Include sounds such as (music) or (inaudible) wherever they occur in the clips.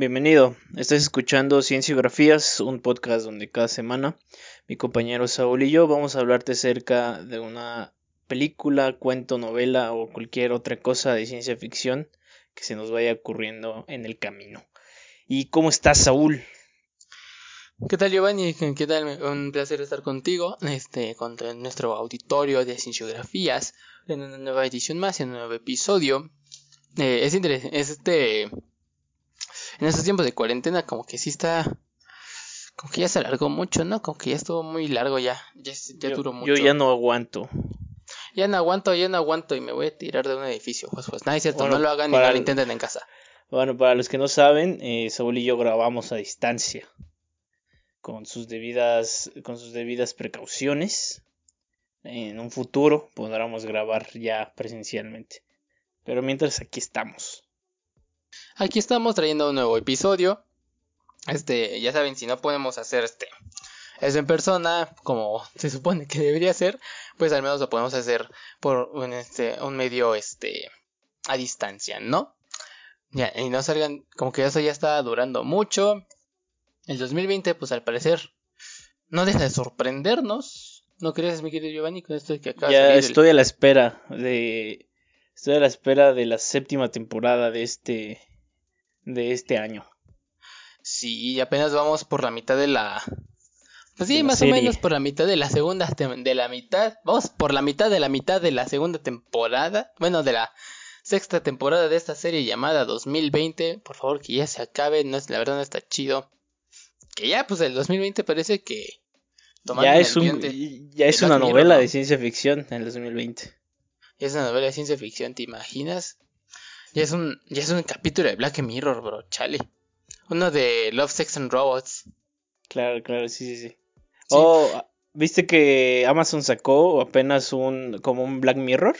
Bienvenido, estás escuchando Cienciografías, un podcast donde cada semana mi compañero Saúl y yo vamos a hablarte acerca de una película, cuento, novela o cualquier otra cosa de ciencia ficción que se nos vaya ocurriendo en el camino. ¿Y cómo estás, Saúl? ¿Qué tal Giovanni? ¿Qué tal? Un placer estar contigo, este, con nuestro auditorio de cienciografías, en una nueva edición más, en un nuevo episodio. Eh, es interesante, este, en estos tiempos de cuarentena como que sí está, como que ya se alargó mucho, ¿no? Como que ya estuvo muy largo ya, ya, ya duró mucho. Yo ya no aguanto. Ya no aguanto, ya no aguanto y me voy a tirar de un edificio, pues, pues. Nada, es cierto, no lo hagan ni lo intenten en casa. Bueno, para los que no saben, eh, Saúl y yo grabamos a distancia con sus debidas, con sus debidas precauciones. En un futuro podremos grabar ya presencialmente. Pero mientras aquí estamos. Aquí estamos trayendo un nuevo episodio. Este, ya saben, si no podemos hacer este eso en persona, como se supone que debería ser, pues al menos lo podemos hacer por un, este, un medio este a distancia, ¿no? Ya, y no salgan, como que eso ya está durando mucho. El 2020, pues al parecer, no deja de sorprendernos. ¿No crees, mi querido Giovanni, con esto que acaba Ya estoy a la espera de. Estoy a la espera de la séptima temporada de este. De este año. Sí, apenas vamos por la mitad de la. Pues sí, más o menos por la mitad de la segunda de la mitad. Vamos por la mitad de la mitad de la segunda temporada. Bueno, de la sexta temporada de esta serie llamada 2020. Por favor, que ya se acabe. No es, la verdad no está chido que ya, pues el 2020 parece que... Ya es, un, ya es una novela de ciencia ficción en el 2020. Es una novela de ciencia ficción, ¿te imaginas? Ya es un, ya es un capítulo de Black Mirror, bro, chale. Uno de Love, Sex and Robots. Claro, claro, sí, sí, sí. Oh, ¿viste que Amazon sacó apenas un, como un Black Mirror?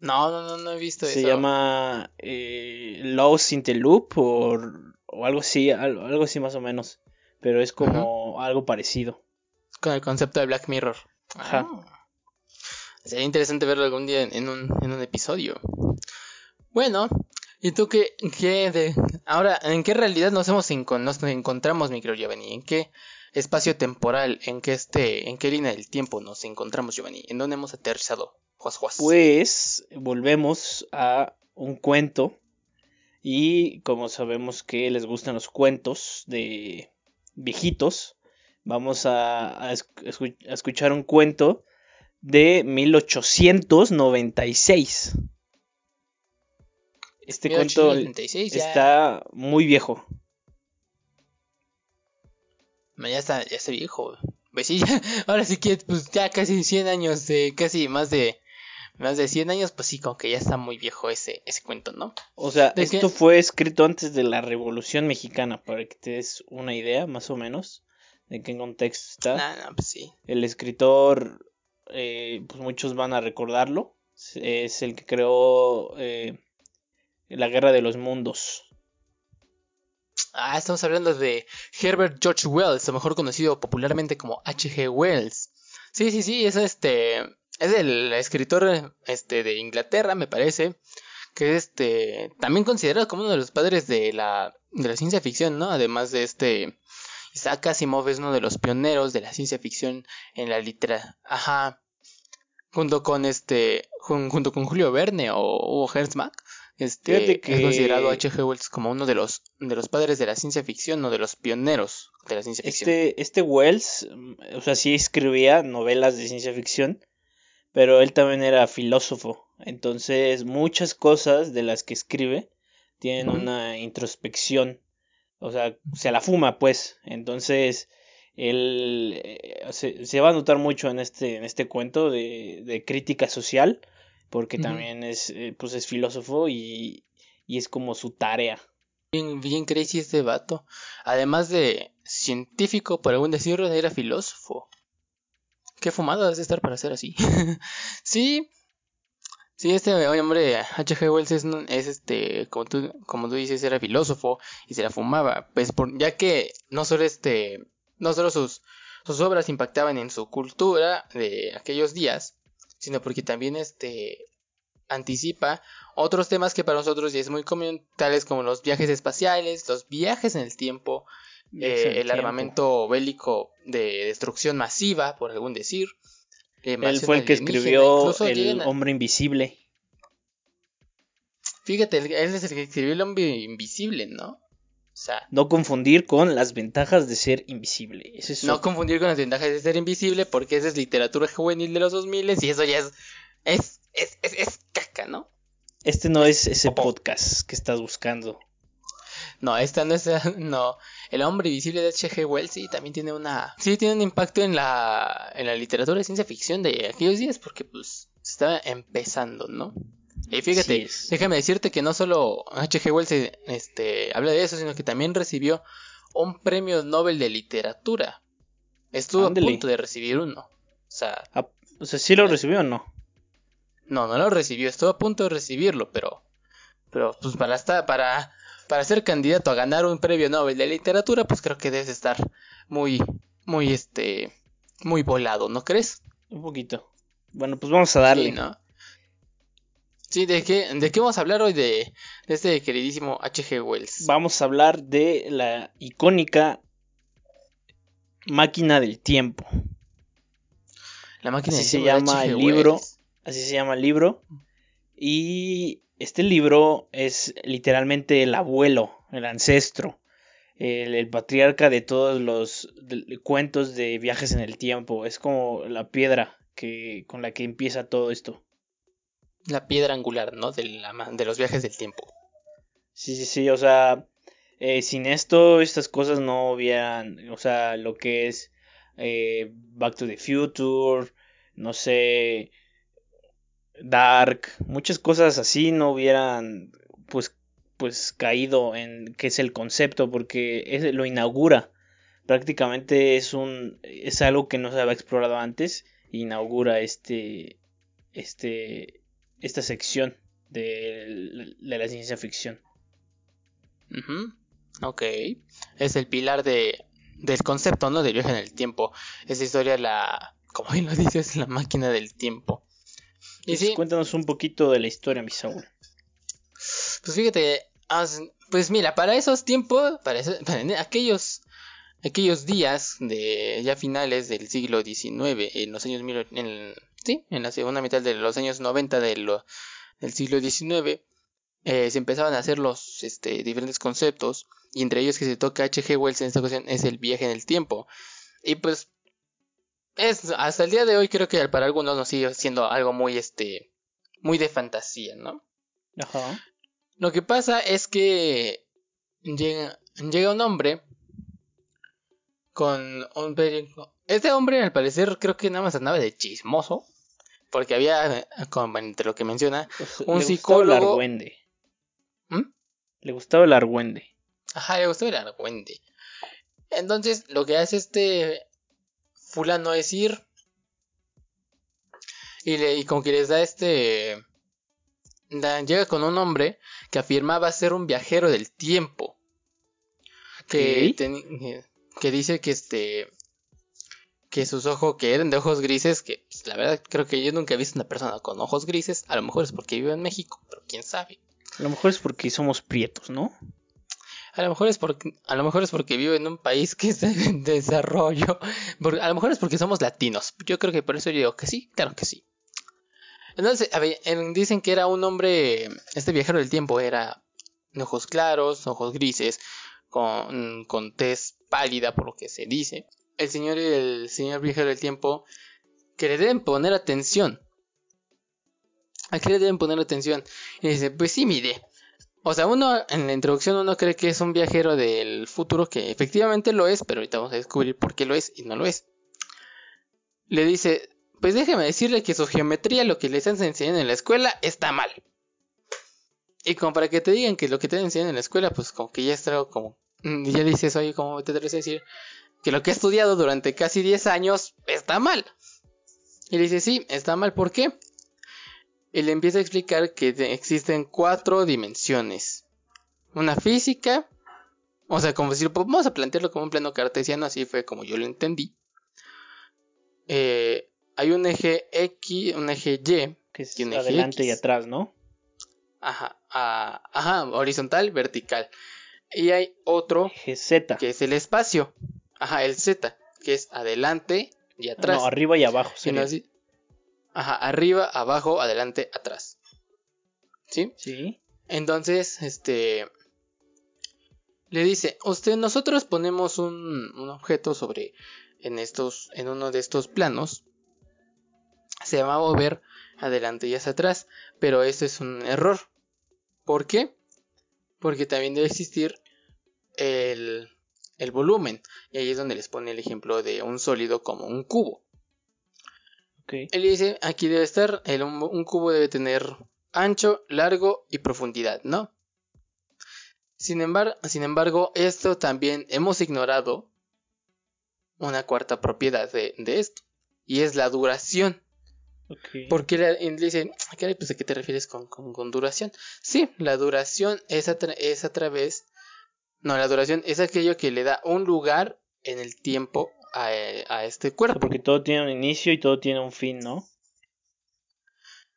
No, no, no, no he visto eso. Se llama eh, Lost in the Loop o, o algo así, algo, algo así más o menos pero es como algo parecido. Con el concepto de Black Mirror. Ajá. Ah. Sería interesante verlo algún día en un, en un episodio. Bueno, ¿y tú qué, qué de... Ahora, ¿en qué realidad nos, hemos nos encontramos, Micro Giovanni? ¿En qué espacio temporal, en qué este, en qué línea del tiempo nos encontramos, Giovanni? ¿En dónde hemos aterrizado? Juas, juas. Pues volvemos a un cuento y como sabemos que les gustan los cuentos de viejitos, vamos a, escuchar un cuento de 1896. Este cuento está muy viejo. Ya está, ya está viejo. Pues sí, (laughs) ahora sí que pues ya casi 100 años, casi más de más de 100 años, pues sí, como que ya está muy viejo ese, ese cuento, ¿no? O sea, esto fue escrito antes de la Revolución Mexicana, para que te des una idea, más o menos, de qué contexto está. Ah, no, pues sí. El escritor, eh, pues muchos van a recordarlo, es el que creó eh, La Guerra de los Mundos. Ah, estamos hablando de Herbert George Wells, mejor conocido popularmente como H.G. Wells. Sí, sí, sí, es este es el escritor este, de Inglaterra, me parece, que es este, también considerado como uno de los padres de la, de la ciencia ficción, ¿no? Además de este, Isaac Asimov es uno de los pioneros de la ciencia ficción en la literatura. Ajá. Junto con este, junto con Julio Verne o Hugo este, que... es considerado H.G. Wells como uno de los, de los padres de la ciencia ficción, uno de los pioneros de la ciencia ficción. Este, este Wells, o sea, sí escribía novelas de ciencia ficción, pero él también era filósofo. Entonces muchas cosas de las que escribe tienen una introspección. O sea, se la fuma pues. Entonces él eh, se, va a notar mucho en este, en este cuento de, de crítica social. Porque también es, eh, pues es filósofo y, y es como su tarea. Bien, bien crazy este vato. Además de científico, por algún decirlo, era filósofo. Qué fumado de estar para ser así. (laughs) sí. Sí, este hombre, H.G. Wells es, este, como tú, como tú dices, era filósofo y se la fumaba. Pues por, ya que no solo este, no solo sus, sus obras impactaban en su cultura de aquellos días, sino porque también este, anticipa otros temas que para nosotros ya es muy común, tales como los viajes espaciales, los viajes en el tiempo, eh, el armamento bélico de destrucción masiva, por algún decir. Él fue el que escribió El Hombre Invisible. Fíjate, él es el que escribió El Hombre Invisible, ¿no? O sea, no confundir con las ventajas de ser invisible. no confundir con las ventajas de ser invisible porque esa es literatura juvenil de los 2000 y eso ya es, es, es, es, caca, ¿no? Este no es ese podcast que estás buscando. No, esta no es. (laughs) No. El hombre invisible de H.G. Wells sí también tiene una. Sí, tiene un impacto en la, en la literatura de ciencia ficción de aquellos días porque, pues, está empezando, ¿no? Y fíjate, déjame decirte que no solo H.G. Wells este, habla de eso, sino que también recibió un premio Nobel de literatura. Estuvo a punto de recibir uno. O sea, o sea, ¿sí lo recibió o no? No, no lo recibió, estuvo a punto de recibirlo, pero pero pues para estar para para ser candidato a ganar un premio Nobel de literatura, pues creo que debes estar muy muy este muy volado, ¿no crees? Un poquito. Bueno, pues vamos a darle. ¿no? Sí, ¿de qué, ¿de qué vamos a hablar hoy de, este queridísimo H.G. Wells? Vamos a hablar de la icónica máquina del tiempo. La máquina así del tiempo. se llama el libro. Así se llama el libro. Y este libro es literalmente el abuelo, el ancestro, el, patriarca de todos los cuentos de viajes en el tiempo. Es como la piedra que, con la que empieza todo esto la piedra angular, ¿no? De, la, de los viajes del tiempo. Sí, sí, sí, o sea, eh, sin esto estas cosas no hubieran, o sea, lo que es eh, Back to the Future, no sé, Dark, muchas cosas así no hubieran, pues, pues caído en qué es el concepto, porque es, lo inaugura. Prácticamente es un, es algo que no se había explorado antes, inaugura este, este, esta sección de, la ciencia ficción. Ok. Es el pilar de, del concepto, ¿no? Del viaje en el tiempo. Esa historia, la. Como bien lo dices, la máquina del tiempo. Y sí, cuéntanos un poquito de la historia, mi Saúl. Pues fíjate, pues mira, para esos tiempos, para, aquellos aquellos días de ya finales del siglo XIX, en los años mil, en, sí, en la segunda mitad de los años 90 del siglo XIX, eh, se empezaban a hacer los este, diferentes conceptos, y entre ellos que se toca H.G. Wells en esta ocasión es el viaje en el tiempo. Y pues, es, hasta el día de hoy creo que para algunos nos sigue siendo algo muy, este, muy de fantasía, ¿no? Ajá. Lo que pasa es que llega, llega un hombre con un Este hombre, al parecer, creo que nada más andaba de chismoso. Porque había, como entre lo que menciona, pues, un le psicólogo. Gustaba el argüende. ¿Mm? Le gustaba el argüende. Ajá, le gustaba el argüende. Entonces, lo que hace este fulano es ir. Y, le, y como que les da este. llega con un hombre que afirmaba ser un viajero del tiempo. Que, que dice que este que sus ojos que eran de ojos grises, que pues, la verdad creo que yo nunca he visto una persona con ojos grises, a lo mejor es porque vive en México, pero quién sabe. A lo mejor es porque somos prietos, ¿no? A lo mejor es porque a lo mejor es porque vive en un país que está en (laughs) desarrollo. a lo mejor es porque somos latinos. Yo creo que por eso yo digo que sí, claro que sí. Entonces, a ver, dicen que era un hombre, este viajero del tiempo era ojos claros, ojos grises, con, con tez pálida por lo que se dice, el señor y el señor viajero del tiempo que le deben poner atención. ¿A qué le deben poner atención? Y dice, pues sí, mire. O sea, uno en la introducción uno cree que es un viajero del futuro, que efectivamente lo es, pero ahorita vamos a descubrir por qué lo es y no lo es. Le dice, pues déjeme decirle que su geometría, lo que les enseñando en la escuela, está mal. Y como para que te digan que lo que te enseñan en la escuela, pues como que ya está como Mm, ya dices, oye, ¿cómo te atreves decir que lo que he estudiado durante casi 10 años está mal? Y le dice, sí, está mal, ¿por qué? Y le empieza a explicar que existen cuatro dimensiones. Una física, o sea, como decir, pues vamos a plantearlo como un plano cartesiano, así fue como yo lo entendí. Eh, hay un eje X, un eje Y, Que es Tiene eje adelante y atrás, ¿no? Ajá, ajá, horizontal, vertical. Y hay otro Eje Z. que es el espacio. Ajá, el Z, que es adelante y atrás. No, arriba y abajo. Sino así- Ajá, arriba, abajo, adelante, atrás. ¿Sí? Sí. Entonces, este. Le dice, usted, nosotros ponemos un, un objeto sobre. En estos. En uno de estos planos. Se va a mover adelante y hacia atrás. Pero eso es un error. ¿Por qué? Porque también debe existir el, el volumen. Y ahí es donde les pone el ejemplo de un sólido como un cubo. Ok. Él dice, aquí debe estar, el, un, un cubo debe tener ancho, largo y profundidad, ¿no? Sin embargo, sin embargo, esto también hemos ignorado una cuarta propiedad de, de esto, y es la duración. ok. Porque la- y dice, "Ah, pues a qué te refieres con, con- con duración? Sí, la duración es a, es a través... No, la duración es aquello que le da un lugar en el tiempo a, a este cuerpo. porque todo tiene un inicio y todo tiene un fin, ¿no?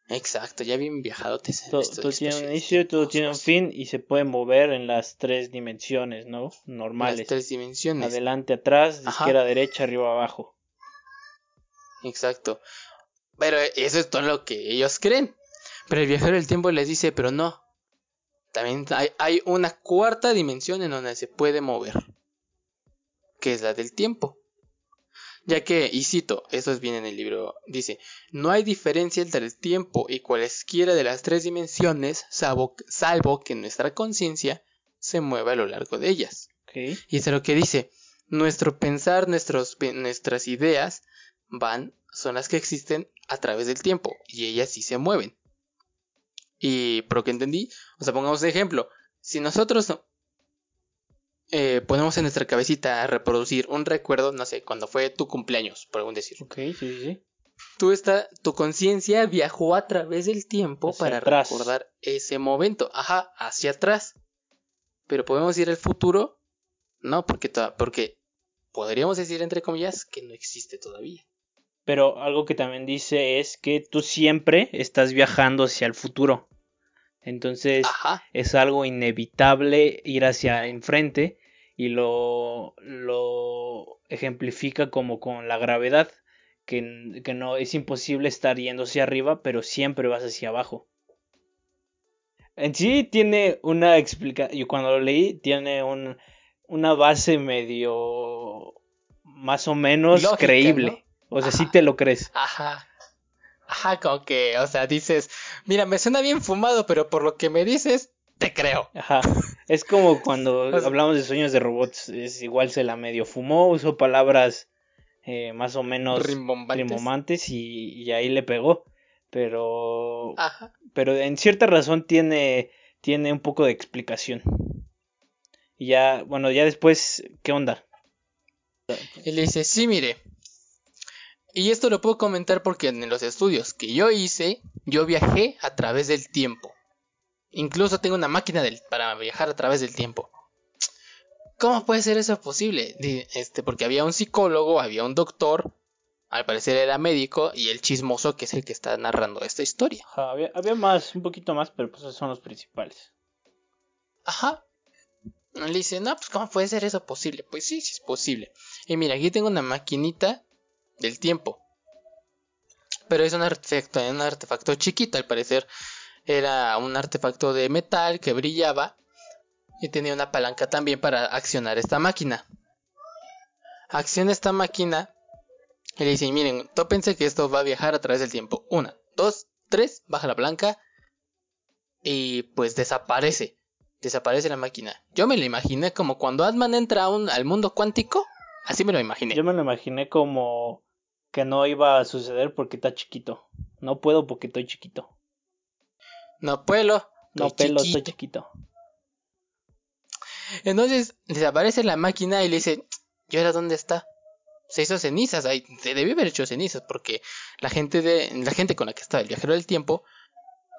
Exacto, ya bien viajado te Todo, todo tiene un inicio y todo tiene un fin y se puede mover en las tres dimensiones, ¿no? Las Normales. tres dimensiones. Adelante, atrás, de izquierda derecha, arriba abajo. Exacto. Pero eso es todo lo que ellos creen. Pero el viajero del tiempo les dice, pero no. También hay, hay una cuarta dimensión en donde se puede mover. Que es la del tiempo. Ya que, y cito, eso es bien en el libro, dice, no hay diferencia entre el tiempo y cualesquiera de las tres dimensiones, salvo, salvo que nuestra conciencia se mueva a lo largo de ellas. Ok. Y es lo que dice, nuestro pensar, nuestros, nuestras ideas van, son las que existen a través del tiempo y ellas sí se mueven. Y por lo que entendí, o sea, pongamos de ejemplo, si nosotros eh, ponemos en nuestra cabecita a reproducir un recuerdo, no sé, cuando fue tu cumpleaños, por algún decir, Ok, sí, sí, sí. tú está, tu conciencia viajó a través del tiempo Hacia para atrás. recordar ese momento, ajá, hacia atrás. Pero podemos ir al futuro, no, porque, porque podríamos decir entre comillas que no existe todavía. Pero algo que también dice es que tú siempre estás viajando hacia el futuro. Entonces Ajá, es algo inevitable ir hacia enfrente y lo, lo ejemplifica como con la gravedad, que, que no es imposible estar yendo hacia arriba, pero siempre vas hacia abajo. En sí tiene una explicación, yo cuando lo leí tiene un, una base medio más o menos Lógica, creíble. O sea, sí Ajá. te lo crees. ajá. Ajá, como que, o sea, dices, mira, me suena bien fumado, pero por lo que me dices, te creo. Ajá. Es como cuando (laughs) sea- hablamos de sueños de robots. Es igual se la medio fumó, usó palabras eh, más o menos Rimbombantes. y, y ahí le pegó. Pero, Ajá. pero en cierta razón tiene, tiene un poco de explicación. Y ya, bueno, ya después, ¿qué onda? Y le dice, sí, mire. Y esto lo puedo comentar porque en los estudios que yo hice, yo viajé a través del tiempo. Incluso tengo una máquina del- para viajar a través del tiempo. ¿Cómo puede ser eso posible? Este, porque había un psicólogo, había un doctor, al parecer era médico, y el chismoso que es el que está narrando esta historia. Ajá, había, había más, un poquito más, pero pues esos son los principales. Ajá. Le dice, no, pues ¿cómo puede ser eso posible? Pues sí, sí es posible. Y mira, aquí tengo una maquinita del tiempo. Pero es un artefacto, un artefacto chiquito, al parecer. Era un artefacto de metal que brillaba. Y tenía una palanca también para accionar esta máquina. Acciona esta máquina. Y le dice, miren, tópense que esto va a viajar a través del tiempo. Una, dos, tres, baja la palanca. Y pues desaparece desaparece la máquina. Yo me lo imaginé como cuando Ant-Man entra al mundo cuántico. Así me lo imaginé. Yo me lo imaginé como que no iba a suceder porque está chiquito. No puedo porque estoy chiquito. No puedo. No pelo, estoy chiquito. Entonces desaparece la máquina y le dice, ¿y ahora dónde está? Se hizo cenizas, ahí se debió haber hecho cenizas porque la gente de la gente con la que estaba el viajero del tiempo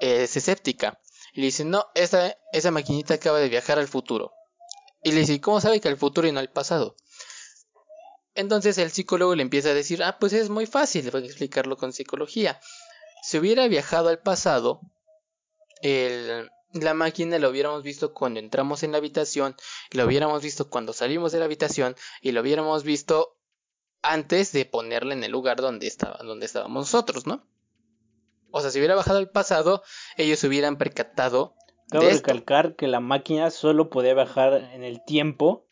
eh, es escéptica. Y le dice, no, esa, esa maquinita acaba de viajar al futuro. Y le dice, "¿Y ¿cómo sabe que al futuro y no al pasado? Entonces el psicólogo le empieza a decir, ah, pues es muy fácil, voy a explicarlo con psicología. si hubiera viajado al pasado, el, la máquina lo hubiéramos visto cuando entramos en la habitación, lo hubiéramos visto cuando salimos de la habitación y lo hubiéramos visto antes de ponerla en el lugar donde, estaba, donde estábamos nosotros, ¿no? O sea, si hubiera bajado al pasado, ellos hubieran percatado. Cabe recalcar que la máquina solo podía viajar en el tiempo,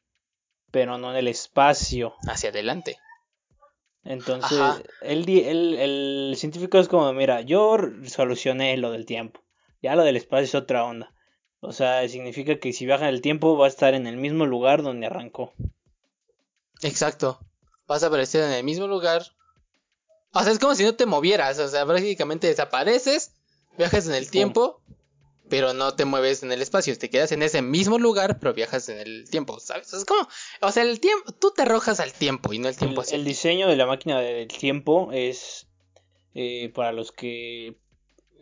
pero no en el espacio. hacia adelante. Entonces, el científico es como, mira, yo solucioné lo del tiempo. Ya lo del espacio es otra onda. O sea, significa que si viaja en el tiempo va a estar en el mismo lugar donde arrancó. Exacto. Vas a aparecer en el mismo lugar. O sea, es como si no te movieras. O sea, prácticamente desapareces, viajas en el tiempo, pero no te mueves en el espacio. Te quedas en ese mismo lugar, pero viajas en el tiempo, ¿sabes? Es como, o sea, el tiempo, tú te arrojas al tiempo y no el tiempo El, hacia el diseño de la máquina del tiempo es, eh, para los que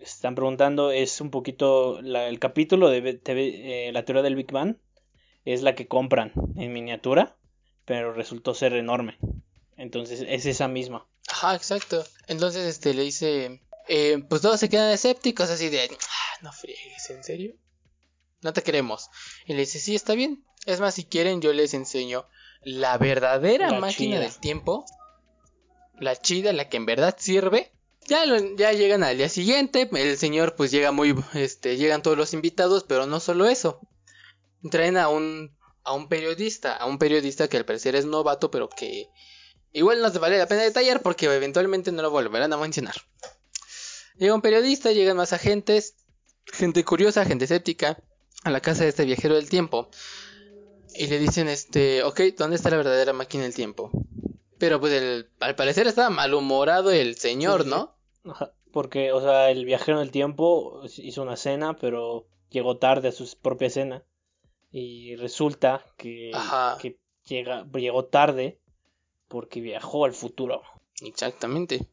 están preguntando, es un poquito, la- el capítulo de TV, eh, la teoría del Big Bang es la que compran en miniatura, pero resultó ser enorme. Entonces es esa misma. Ajá, exacto. Entonces, este, le dice, eh, pues todos se quedan escépticos, así de, "Ah, no friegues, ¿en serio? No te queremos. Y le dice, sí, está bien. Es más, si quieren, yo les enseño la verdadera La máquina chida. del tiempo. La chida, la que en verdad sirve. Ya, lo- ya llegan al día siguiente. El señor, pues llega muy, este, llegan todos los invitados, pero no solo eso. Traen a un, a un periodista, a un periodista que al parecer es novato, pero que igual no te vale la pena detallar porque eventualmente no lo volverán a mencionar. Llega un periodista, llegan más agentes, gente curiosa, gente escéptica, a la casa de este viajero del tiempo. Y le dicen, este, ok, ¿dónde está la verdadera máquina del tiempo? Pero pues el- al parecer estaba malhumorado el señor, ¿no? Porque, o sea, el viajero del tiempo hizo una cena, pero llegó tarde a su propia cena. Y resulta que, que llega, llegó tarde porque viajó al futuro. Exactamente.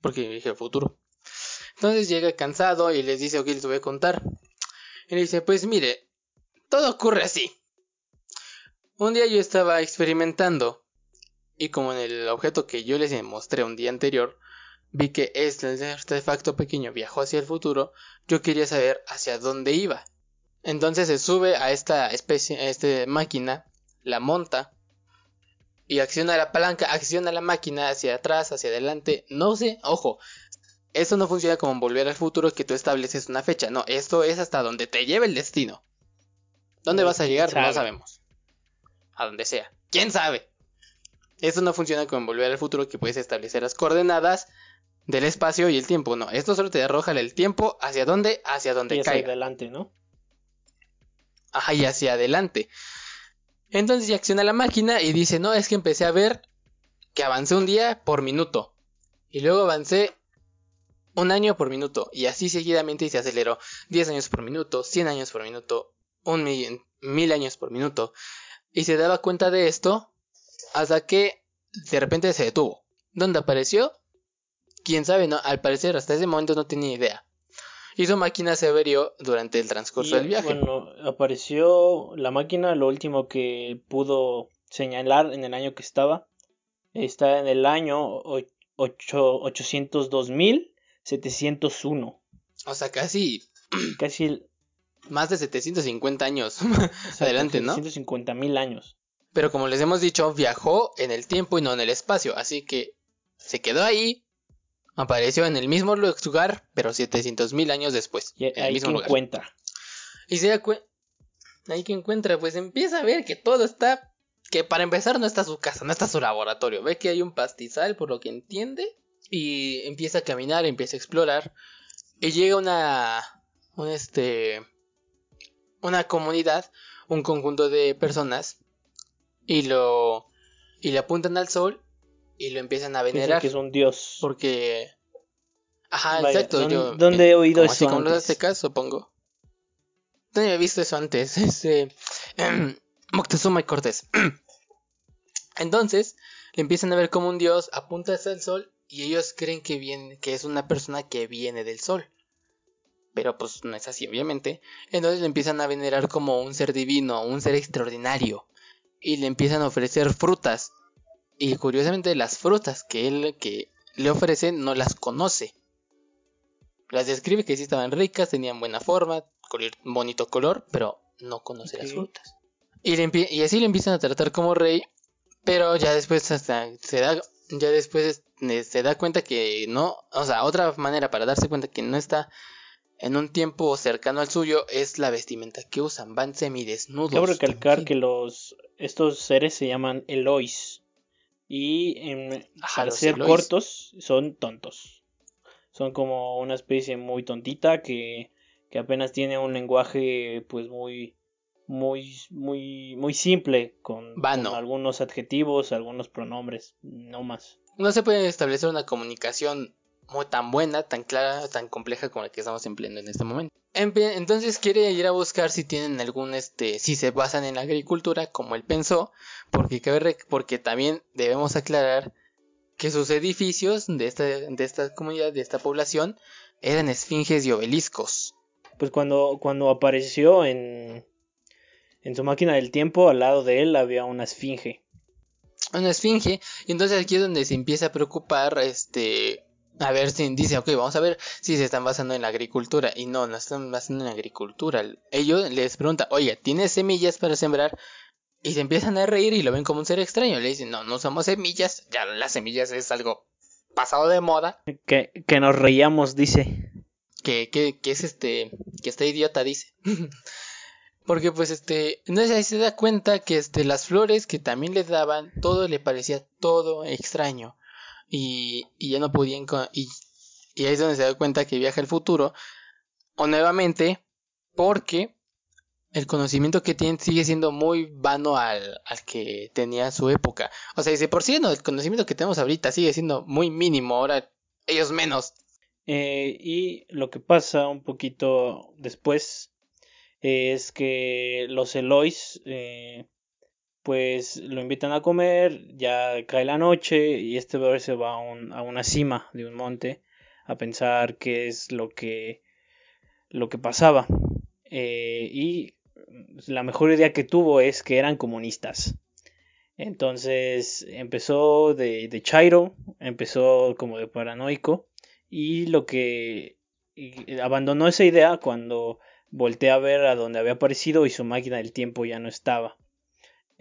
Porque dije el futuro. Entonces llega cansado y les dice, ok, les voy a contar. Y le dice, pues mire, todo ocurre así. Un día yo estaba experimentando y como en el objeto que yo les mostré un día anterior, vi que este artefacto pequeño viajó hacia el futuro, yo quería saber hacia dónde iba. Entonces se sube a esta especie, a esta máquina, la monta y acciona la palanca, acciona la máquina hacia atrás, hacia adelante, no sé, ojo, esto no funciona como en volver al futuro que tú estableces una fecha, no, esto es hasta donde te lleve el destino. ¿Dónde vas a llegar? No sabe. sabemos. A donde sea. ¿Quién sabe? Esto no funciona como en volver al futuro que puedes establecer las coordenadas del espacio y el tiempo, no, esto solo te arroja el tiempo hacia dónde, hacia donde Y hacia caiga. adelante, ¿no? Ajá, y hacia adelante. Entonces ya acciona la máquina y dice, no, es que empecé a ver que avancé un día por minuto. Y luego avancé un año por minuto. Y así seguidamente y se aceleró 10 años por minuto, 100 años por minuto, un millón, mil años por minuto. Y se daba cuenta de esto hasta que de repente se detuvo. ¿Dónde apareció? Quién sabe, no, al parecer hasta ese momento no tenía idea. Y su máquina se averió durante el transcurso Y, del viaje. Bueno, apareció la máquina, lo último que pudo señalar en el año que estaba. Está en el año o- ocho- 802.701. O sea, casi (clears throat) Casi el- más de 750 años (laughs) o sea, adelante, ¿no? 750.000 años. Pero como les hemos dicho, viajó en el tiempo y no en el espacio, así que se quedó ahí, apareció en el mismo lugar, pero 700 mil años después, Y en el ahí mismo que lugar. encuentra. Y se da cuenta, ahí que encuentra, pues empieza a ver que todo está, que para empezar no está su casa, no está su laboratorio, ve que hay un pastizal por lo que entiende, y empieza a caminar, empieza a explorar, y llega una, un este, una comunidad, un conjunto de personas, y lo, y le apuntan al sol, y lo empiezan a Dicen venerar, que es un dios. porque, ajá, Vaya, exacto, ¿dónde- yo, dónde he oído como así eso como los antes? aztecas, supongo. ¿Dónde he visto eso antes? (laughs) Este, em, Moctezuma y Cortés. (clears throat) Entonces, le empiezan a ver como un dios, apunta hacia el sol y ellos creen que viene, que es una persona que viene del sol. Pero pues no es así, obviamente. Entonces le empiezan a venerar como un ser divino, un ser extraordinario. Y le empiezan a ofrecer frutas. Y curiosamente las frutas que él que le ofrecen no las conoce. Las describe que sí estaban ricas, tenían buena forma, bonito color, pero no conoce las frutas. Y, y así le empiezan a tratar como rey, pero ya después hasta se da, ya después se da cuenta que no, o sea, otra manera para darse cuenta que no está en un tiempo cercano al suyo es la vestimenta que usan, van semidesnudos. Quiero recalcar que los estos seres se llaman Elois y en, para ser cortos son tontos. Son como una especie muy tontita que, que apenas tiene un lenguaje pues muy muy muy muy simple con, con algunos adjetivos, algunos pronombres, no más. No se puede establecer una comunicación tan buena, tan clara, tan compleja como la que estamos empleando en este momento. Entonces quiere ir a buscar si tienen algún este, si se basan en la agricultura como él pensó, porque porque también debemos aclarar que sus edificios de esta, de esta comunidad, de esta población, eran esfinges y obeliscos. Pues cuando, cuando apareció en, en su máquina del tiempo, al lado de él había una esfinge. Una esfinge, y entonces aquí es donde se empieza a preocupar, este, a ver si dice, ok, vamos a ver si se están basando en la agricultura. Y no, no están basando en la agricultura. Ellos les preguntan, oye, ¿tienes semillas para sembrar? Y se empiezan a reír y lo ven como un ser extraño. Le dicen, no, no somos semillas. Ya las semillas es algo pasado de moda. Que, que nos reíamos, dice. Que, que, que es este, que está idiota, dice. (laughs) Porque pues este, entonces ahí se da cuenta que este, las flores que también le daban, todo le parecía todo extraño y, y ya no podían... Y, y ahí es donde se da cuenta que viaja al futuro. O nuevamente, porque el conocimiento que tiene sigue siendo muy vano al, al que tenía su época. O sea, dice, por no, el conocimiento que tenemos ahorita sigue siendo muy mínimo, ahora ellos menos. Eh, y lo que pasa un poquito después es que los Elois eh, pues lo invitan a comer, ya cae la noche y este bebé se va a, una cima de un monte a pensar qué es lo que lo que pasaba. Eh, y la mejor idea que tuvo es que eran comunistas. Entonces empezó de, de chairo empezó como de paranoico y lo que abandonó esa idea cuando volteé a ver a donde había aparecido y su máquina del tiempo ya no estaba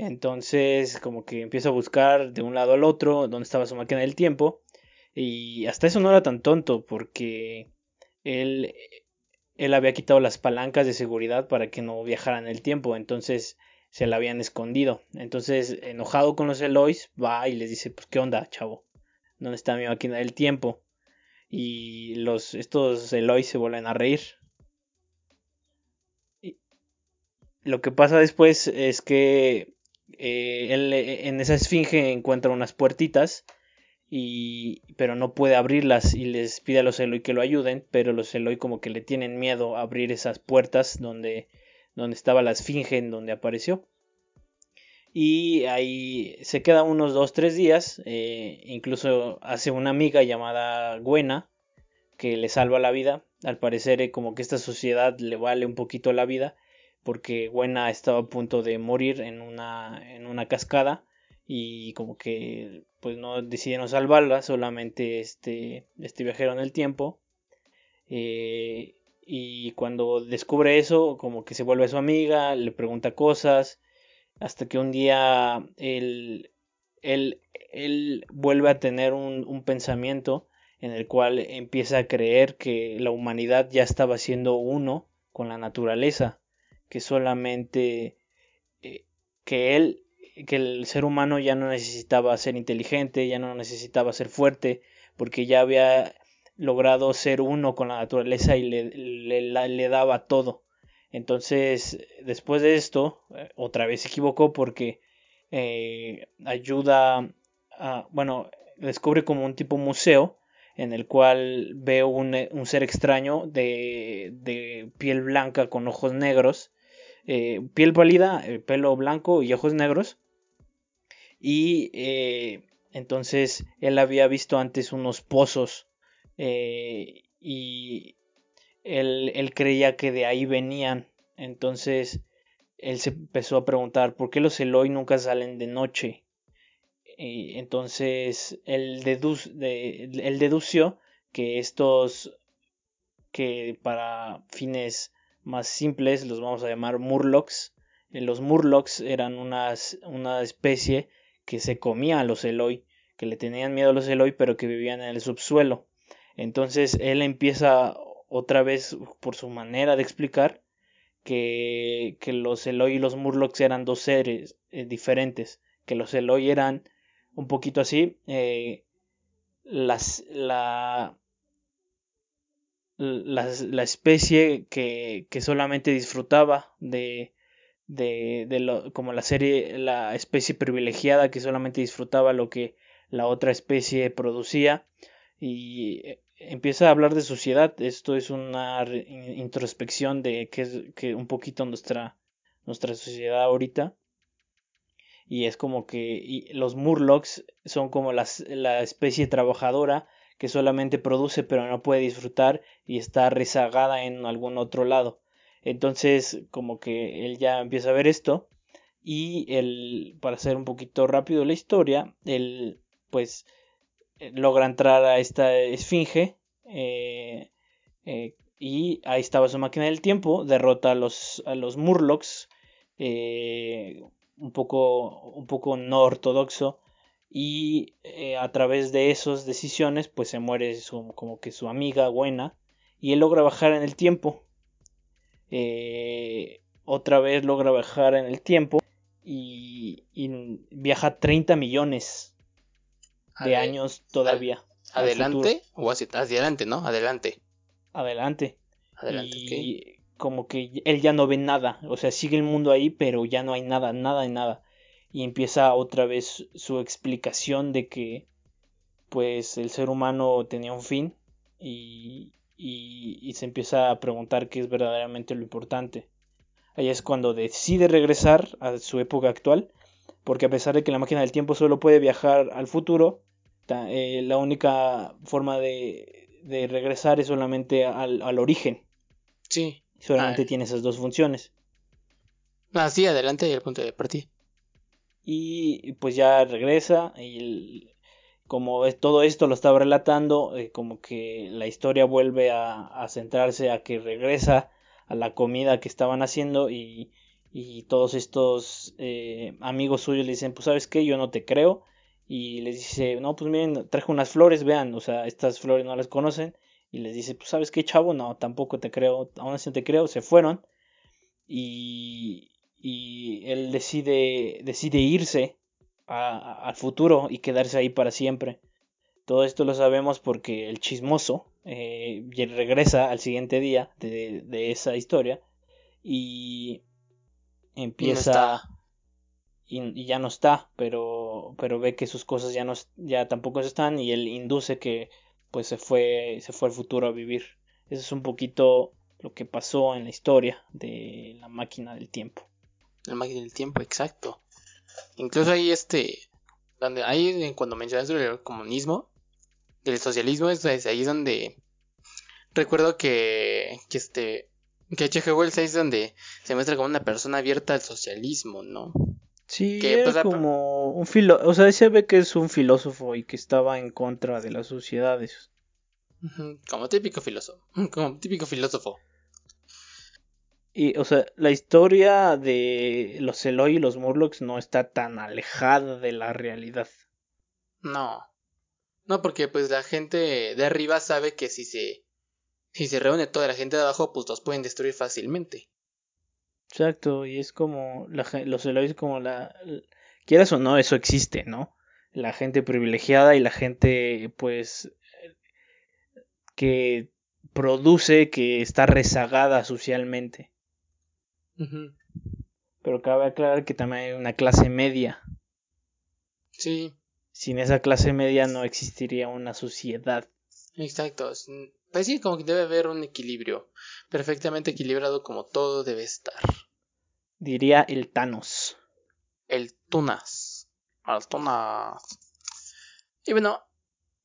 entonces, como que empieza a buscar de un lado al otro dónde estaba su máquina del tiempo. Y hasta eso no era tan tonto, porque él, él había quitado las palancas de seguridad para que no viajaran el tiempo. Entonces se la habían escondido. Entonces, enojado con los Elois, va y les dice: Pues, ¿qué onda, chavo? ¿Dónde está mi máquina del tiempo? Y los, estos Elois se vuelven a reír. Y lo que pasa después es que eh, él eh, en esa esfinge encuentra unas puertitas y pero no puede abrirlas y les pide a los Eloy que lo ayuden, pero los Eloy como que le tienen miedo a abrir esas puertas donde donde estaba la esfinge en donde apareció. Y ahí se queda unos dos tres días eh, incluso hace una amiga llamada Gwena que le salva la vida. Al parecer como que esta sociedad le vale un poquito la vida porque Buena estaba a punto de morir en una, en una cascada y como que pues no decidieron salvarla, solamente este, este viajero en el tiempo. Eh, y cuando descubre eso, como que se vuelve su amiga, le pregunta cosas, hasta que un día él, él, él vuelve a tener un, un pensamiento en el cual empieza a creer que la humanidad ya estaba siendo uno con la naturaleza que solamente eh, que él, que el ser humano ya no necesitaba ser inteligente, ya no necesitaba ser fuerte, porque ya había logrado ser uno con la naturaleza y le, le, le daba todo. Entonces, después de esto, eh, otra vez se equivocó porque eh, ayuda a, bueno, descubre como un tipo museo en el cual ve un, un ser extraño de, de, piel blanca con ojos negros eh, piel pálida, eh, pelo blanco y ojos negros. Y eh, entonces él había visto antes unos pozos y él, él creía que de ahí venían. Entonces él se empezó a preguntar por qué los Eloy nunca salen de noche. Y entonces él, él dedució que estos que para fines más simples los vamos a llamar Murlocs. Eh, los Murlocs eran una especie que se comía a los Eloy, que le tenían miedo a los Eloy, pero que vivían en el subsuelo. Entonces él empieza otra vez por su manera de explicar que, que los Eloy y los Murlocs eran dos seres eh, diferentes, que los Eloy eran un poquito así, eh, las, la, la, especie que, que, solamente disfrutaba de, de, como la serie, la especie privilegiada que solamente disfrutaba lo que la otra especie producía y eh, empieza a hablar de sociedad. Esto es una introspección de que es que un poquito nuestra, nuestra sociedad ahorita. Y es como que los Murlocs son como las, la especie trabajadora que solamente produce pero no puede disfrutar y está rezagada en algún otro lado. Entonces, como que él ya empieza a ver esto y él, para hacer un poquito rápido la historia, él pues eh, logra entrar a esta esfinge eh, eh, y ahí estaba su máquina del tiempo, derrota a los, a los Murlocs, un, poco, un poco no ortodoxo, y eh, a través de esas decisiones pues se muere su, como que su amiga buena y él logra bajar en el tiempo. Eh, otra vez logra bajar en el tiempo y, viaja 30 millones de años todavía adelante o hacia adelante no adelante. Adelante. Adelante y como que él ya no ve nada o sea sigue el mundo ahí pero ya no hay nada nada de nada y empieza otra vez su explicación de que pues el ser humano tenía un fin y, y, se empieza a preguntar qué es verdaderamente lo importante. Ahí es cuando decide regresar a su época actual, porque a pesar de que la máquina del tiempo solo puede viajar al futuro, eh, la única forma de, de regresar es solamente al, al origen. Sí. Solamente ah. tiene esas dos funciones. Ah, sí, adelante y el punto de partida y pues ya regresa y como todo esto lo estaba relatando, eh, como que la historia vuelve a, centrarse a que regresa a la comida que estaban haciendo y, y todos estos eh, amigos suyos le dicen, pues sabes qué, yo no te creo y les dice, no, pues miren, traje unas flores, vean, o sea, estas flores no las conocen y les dice, pues sabes qué, chavo, no, tampoco te creo, aún así no te creo, se fueron y, y él decide, decide irse al futuro y quedarse ahí para siempre. Todo esto lo sabemos porque el chismoso eh, regresa al siguiente día de, de esa historia y empieza y, ya no está, pero, pero ve que sus cosas ya no ya tampoco están y él induce que pues se fue se fue al futuro a vivir. Eso es un poquito lo que pasó en la historia de la máquina del tiempo. La máquina del tiempo, exacto. Incluso ahí este, donde ahí cuando mencionas el comunismo, el socialismo, es, ahí es donde recuerdo que, que este, que H.G. Wells es donde se muestra como una persona abierta al socialismo, ¿no? Sí, que, pues, como un filo, o sea, se ve que es un filósofo y que estaba en contra de las sociedades. Como típico filósofo, (laughs) como típico filósofo. Y, o sea, la historia de los Eloy y los Murlocs no está tan alejada de la realidad. No. No, porque pues la gente de arriba sabe que si se si se reúne toda la gente de abajo, pues los pueden destruir fácilmente. Exacto, y es como la, los Eloy como la quieras o no, eso existe, ¿no? La gente privilegiada y la gente pues que produce que está rezagada socialmente. Pero cabe aclarar que también hay una clase media. Sí. Sin esa clase media no existiría una sociedad. Exacto. Pues sí, como que debe haber un equilibrio. Perfectamente equilibrado como todo debe estar. Diría el Thanos. El Tunas. El Tunas. Y bueno,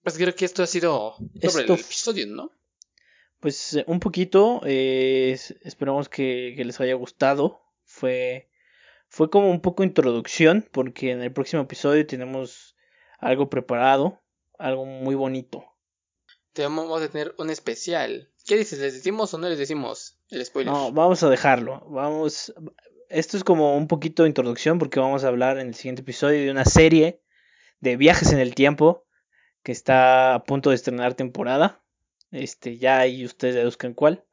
pues creo que esto ha sido sobre el episodio, ¿no? Pues eh, un poquito, eh, esperamos que, les haya gustado. Fue, fue como un poco introducción, porque en el próximo episodio tenemos algo preparado, algo muy bonito. vamos a tener un especial. ¿Qué dices? ¿Les decimos o no les decimos el spoiler? No, vamos a dejarlo. Vamos. Esto es como un poquito de introducción porque vamos a hablar en el siguiente episodio de una serie de viajes en el tiempo que está a punto de estrenar temporada. Este, ya ahí ustedes deduzcan cuál.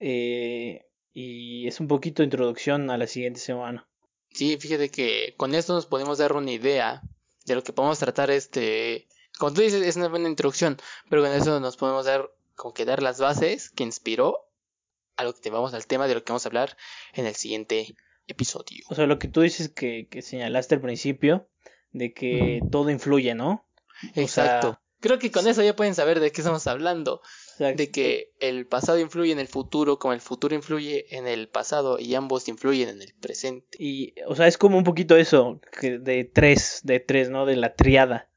Eh, y es un poquito de introducción a la siguiente semana. Sí, fíjate que con esto nos podemos dar una idea de lo que podemos tratar este... Como tú dices, es una buena introducción, pero con eso nos podemos dar, como que dar las bases que inspiró a lo que te vamos al tema de lo que vamos a hablar en el siguiente episodio. O sea, lo que tú dices que, que señalaste al principio, de que todo influye, ¿no? Exacto. Creo que con eso ya pueden saber de qué estamos hablando. De que el pasado influye en el futuro, como el futuro influye en el pasado y ambos influyen en el presente. Y, o sea, es como un poquito eso, de tres, de tres, ¿no? De la triada.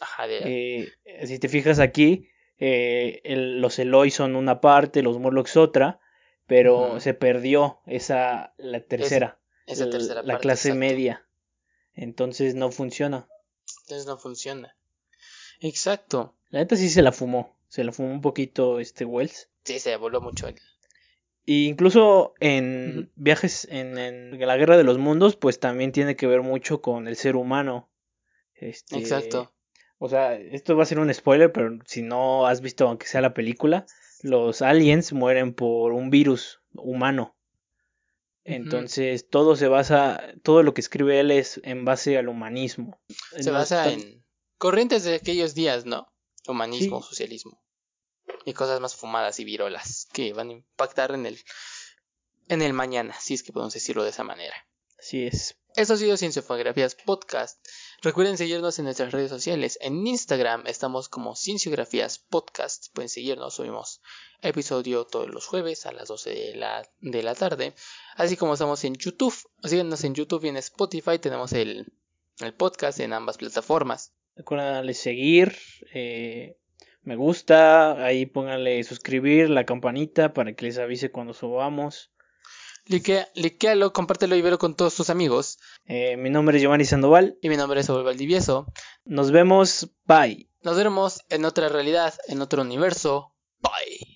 Ajá, de... Eh, si te fijas aquí, eh, los Eloy son una parte, los Morlocks otra, pero se perdió esa, la tercera. esa tercera la, clase media. Entonces no funciona. Entonces no funciona. Exacto. La neta sí se la fumó. Se la fumó un poquito este Wells. Sí, se voló mucho. Y incluso en viajes en, en, la guerra de los mundos, pues también tiene que ver mucho con el ser humano. Este, Exacto. O sea, esto va a ser un spoiler, pero si no has visto, aunque sea la película, los aliens mueren por un virus humano. Entonces, todo se basa, todo lo que escribe él es en base al humanismo. Se basa en corrientes de aquellos días, ¿no? Humanismo, socialismo. Y cosas más fumadas y virolas que van a impactar en el, en el mañana, si es que podemos decirlo de esa manera. Así es. Eso ha sido Cienciografías Podcast. Recuerden seguirnos en nuestras redes sociales. En Instagram estamos como Cienciografías Podcast. Pueden seguirnos, subimos episodio todos los jueves a las 12 de la, de la tarde. Así como estamos en YouTube. Síguenos en YouTube y en Spotify. Tenemos el, el podcast en ambas plataformas. Recuerden seguir, eh, me gusta, ahí pónganle suscribir, la campanita para que les avise cuando subamos. Liquea, liquealo, compártelo y velo con todos tus amigos. Eh, mi nombre es Giovanni Sandoval. Y mi nombre es Saúl Valdivieso. Nos vemos, bye. Nos vemos en otra realidad, en otro universo. Bye.